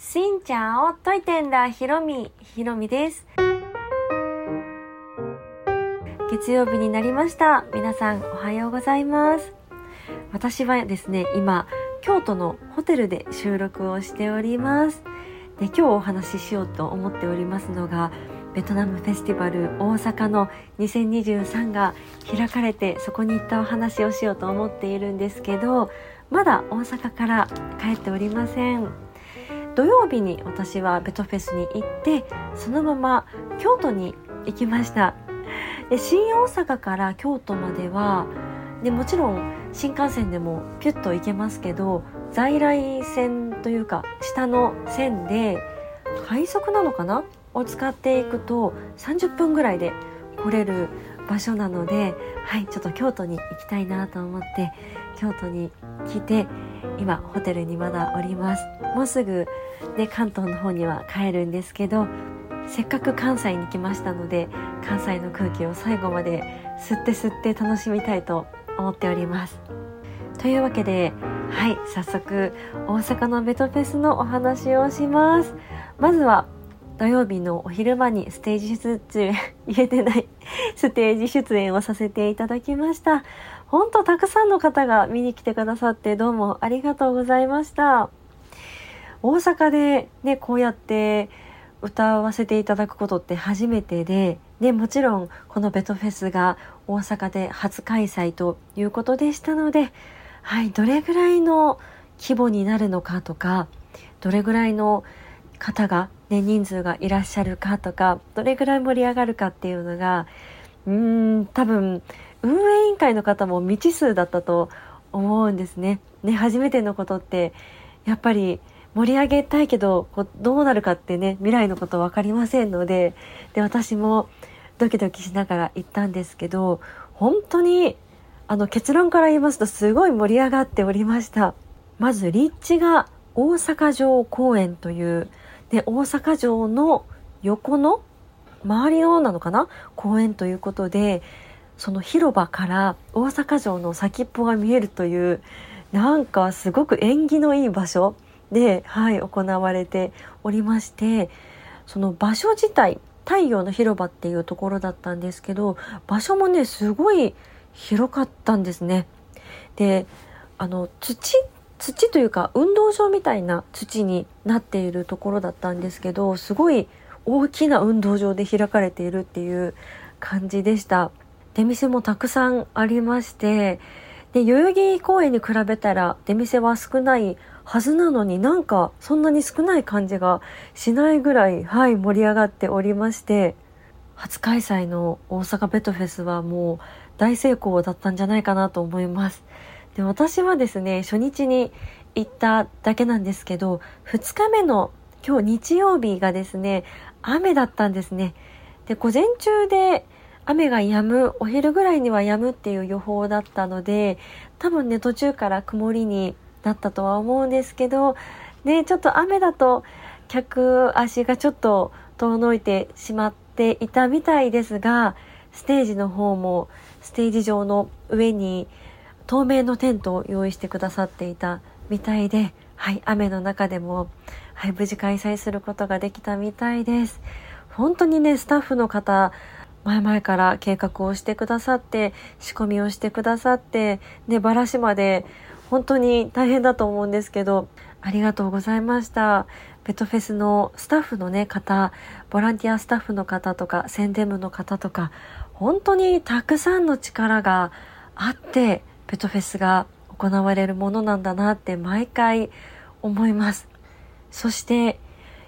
しんちゃんを解いてんだ、ひろみ、ひろみです。月曜日になりました。皆さんおはようございます。私はですね、今、京都のホテルで収録をしております。で今日お話ししようと思っておりますのが、ベトナムフェスティバル大阪の2023が開かれてそこに行ったお話をしようと思っているんですけどまだ大阪から帰っておりません土曜日に私はベトフェスに行ってそのまま京都に行きました。で新大阪から京都まではでもちろん新幹線でもピュッと行けますけど在来線というか下の線で快速なのかな？を使っていくと30分ぐらいで来れる場所なので、はい、ちょっと京都に行きたいなと思って京都に来て今ホテルにまだおります。もうすぐ、ね、関東の方には帰るんですけどせっかく関西に来ましたので関西の空気を最後まで吸って吸って楽しみたいと思っております。というわけではい早速大阪のベトフェスのお話をします。まずは土曜日のお昼間にステージ出演、言えてない、ステージ出演をさせていただきました。ほんとたくさんの方が見に来てくださってどうもありがとうございました。大阪でね、こうやって歌わせていただくことって初めてで、ね、もちろんこのベトフェスが大阪で初開催ということでしたので、はい、どれぐらいの規模になるのかとか、どれぐらいの方が、ね、人数がいらっしゃるかとかどれぐらい盛り上がるかっていうのがうん多分運営委員会の方も未知数だったと思うんですね。ね初めてのことってやっぱり盛り上げたいけどこうどうなるかってね未来のこと分かりませんのでで私もドキドキしながら行ったんですけど本当にあの結論から言いますとすごい盛り上がっておりました。まず立地が大阪城公園というで大阪城の横の周りのなのかな？公園ということでその広場から大阪城の先っぽが見えるというなんかすごく縁起のいい場所で、はい、行われておりましてその場所自体太陽の広場っていうところだったんですけど場所もねすごい広かったんですね。であの土土というか運動場みたいな土になっているところだったんですけどすごい大きな運動場で開かれているっていう感じでした。出店もたくさんありましてで代々木公園に比べたら出店は少ないはずなのになんかそんなに少ない感じがしないぐらいはい盛り上がっておりまして初開催の大阪ベトフェスはもう大成功だったんじゃないかなと思います。で私はですね初日に行っただけなんですけど2日目の今日日曜日がですね雨だったんですね。で午前中で雨が止むお昼ぐらいには止むっていう予報だったので多分ね途中から曇りになったとは思うんですけどねちょっと雨だと客足がちょっと遠のいてしまっていたみたいですがステージの方もステージ上の上に透明のテントを用意してくださっていたみたいで、はい、雨の中でも、はい、無事開催することができたみたいです。本当にね、スタッフの方、前々から計画をしてくださって、仕込みをしてくださって、ね、バラシまで、本当に大変だと思うんですけど、ありがとうございました。ベトフェスのスタッフのね、方、ボランティアスタッフの方とか、宣伝部の方とか、本当にたくさんの力があって、ベトフェスが行われるものなんだなって毎回思います。そして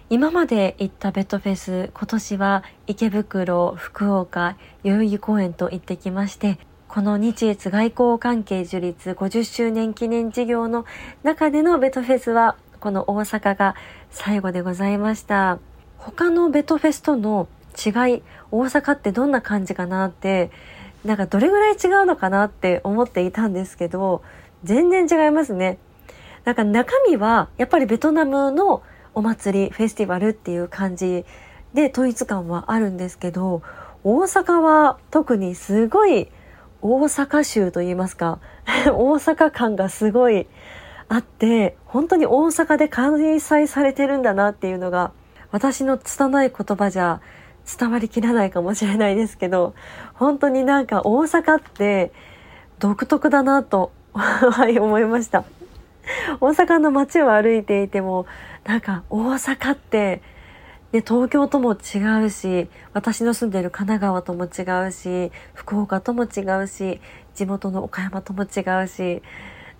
今まで行ったベトフェス今年は池袋、福岡、代々木公園と行ってきましてこの日越外交関係樹立50周年記念事業の中でのベトフェスはこの大阪が最後でございました。他のベトフェスとの違い、大阪ってどんな感じかなってなんかどれぐらい違うのかなって思っていたんですけど、全然違いますね。なんか中身はやっぱりベトナムのお祭り、フェスティバルっていう感じで統一感はあるんですけど、大阪は特にすごい大阪州と言いますか、大阪感がすごいあって本当に大阪で開催されてるんだなっていうのが私の拙い言葉じゃ伝わりきらないかもしれないですけど本当になんか大阪って独特だなとはい思いました。大阪の街を歩いていてもなんか大阪ってで東京とも違うし私の住んでる神奈川とも違うし福岡とも違うし地元の岡山とも違うし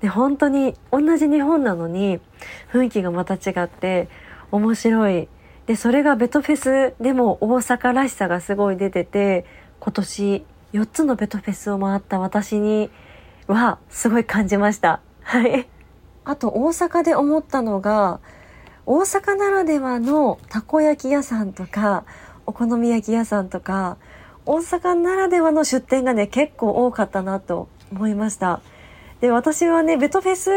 で本当に同じ日本なのに雰囲気がまた違って面白いでそれがベトフェスでも大阪らしさがすごい出てて今年4つのベトフェスを回った私にはすごい感じました。はい。あと大阪で思ったのが大阪ならではのたこ焼き屋さんとかお好み焼き屋さんとか大阪ならではの出店がね結構多かったなと思いましたで私はねベトフェス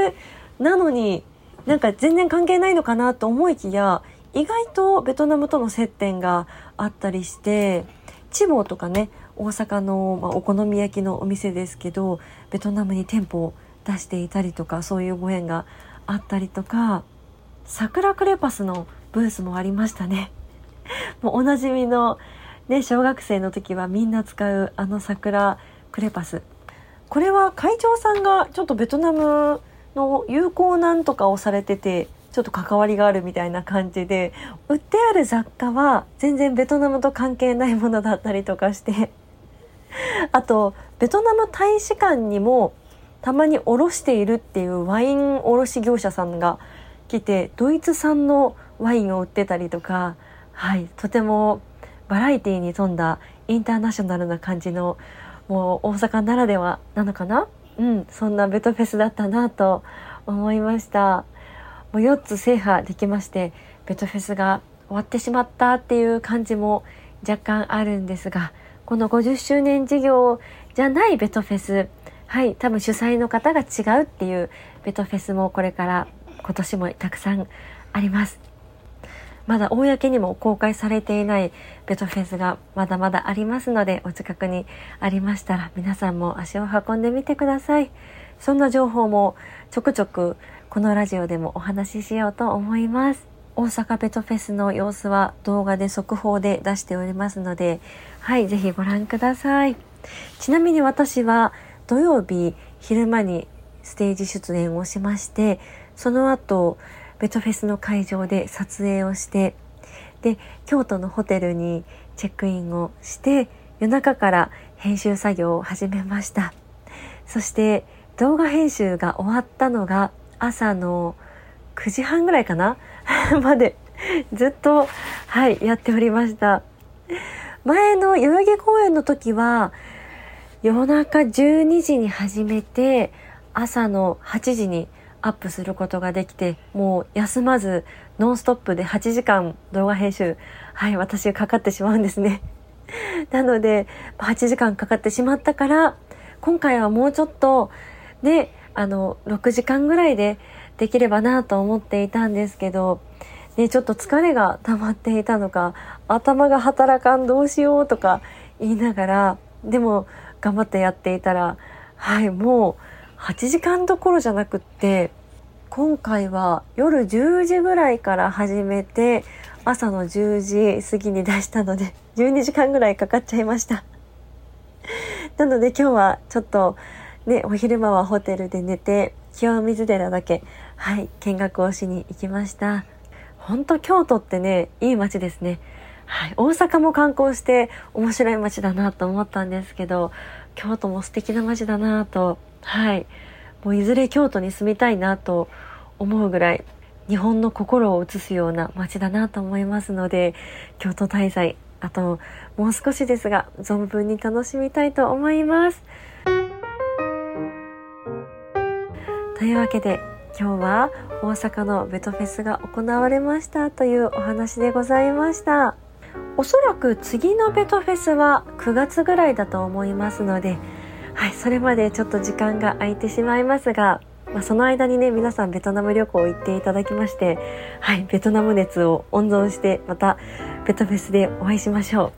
なのになんか全然関係ないのかなと思いきや意外とベトナムとの接点があったりしてチボとかね大阪の、まあ、お好み焼きのお店ですけどベトナムに店舗を出していたりとかそういうご縁があったりとか桜クレパスのブースもありましたね。もうおなじみのね、小学生の時はみんな使うあの桜クレパス。これは会長さんがちょっとベトナムの友好なんとかをされてて、ちょっと関わりがあるみたいな感じで、売ってある雑貨は全然ベトナムと関係ないものだったりとかして、あと、ベトナム大使館にもたまに卸しているっていうワイン卸業者さんが来てドイツ産のワインを売ってたりとか、はい、とてもバラエティーに富んだインターナショナルな感じのもう大阪ならではなのかな？うんそんなベトフェスだったなと思いました。もう4つ制覇できましてベトフェスが終わってしまったっていう感じも若干あるんですがこの50周年事業じゃないベトフェスはい多分主催の方が違うっていうベトフェスもこれから今年もたくさんあります。まだ公にも公開されていないベトフェスがまだまだありますので、お近くにありましたら皆さんも足を運んでみてください。そんな情報もちょくちょくこのラジオでもお話ししようと思います。大阪ベトフェスの様子は動画で速報で出しておりますので、はい、ぜひご覧ください。ちなみに私は土曜日昼間にステージ出演をしまして、その後ベトフェスの会場で撮影をしてで京都のホテルにチェックインをして夜中から編集作業を始めましたそして動画編集が終わったのが朝の9時半ぐらいかな？までずっとはいやっておりました前の代々木公園の時は夜中12時に始めて朝の8時にアップすることができて、もう休まずノンストップで8時間動画編集、はい、私かかってしまうんですね。なので、8時間かかってしまったから、今回はもうちょっと、ね、あの、6時間ぐらいでできればなと思っていたんですけど、ね、ちょっと疲れが溜まっていたのか、頭が働かんどうしようとか言いながら、でも頑張ってやっていたら、はい、もう8時間どころじゃなくって今回は夜10時ぐらいから始めて朝の10時過ぎに出したので12時間ぐらいかかっちゃいました。なので今日はちょっとねお昼間はホテルで寝て清水寺だけはい見学をしに行きました。本当京都ってねいい街ですね。はい、大阪も観光して面白い街だなと思ったんですけど京都も素敵な街だなとはいもういずれ京都に住みたいなと思うぐらい日本の心を映すような街だなと思いますので京都滞在あともう少しですが存分に楽しみたいと思います。というわけで今日は大阪のベトフェスが行われましたというお話でございましたおそらく次のベトフェスは9月ぐらいだと思いますのではい、それまでちょっと時間が空いてしまいますが、まあ、その間にね、皆さんベトナム旅行行っていただきまして、はい、ベトナム熱を温存して、またベトフェスでお会いしましょ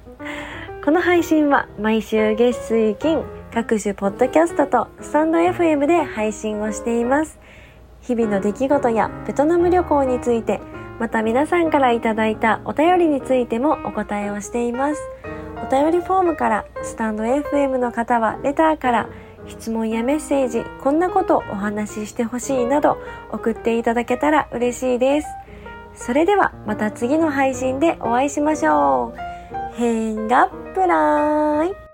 う。この配信は毎週月水金、各種ポッドキャストとスタンド FM で配信をしています。日々の出来事やベトナム旅行について、また皆さんからいただいたお便りについてもお答えをしています。お便りフォームから、スタンド FM の方はレターから、質問やメッセージ、こんなことお話ししてほしいなど送っていただけたら嬉しいです。それではまた次の配信でお会いしましょう。変がプライ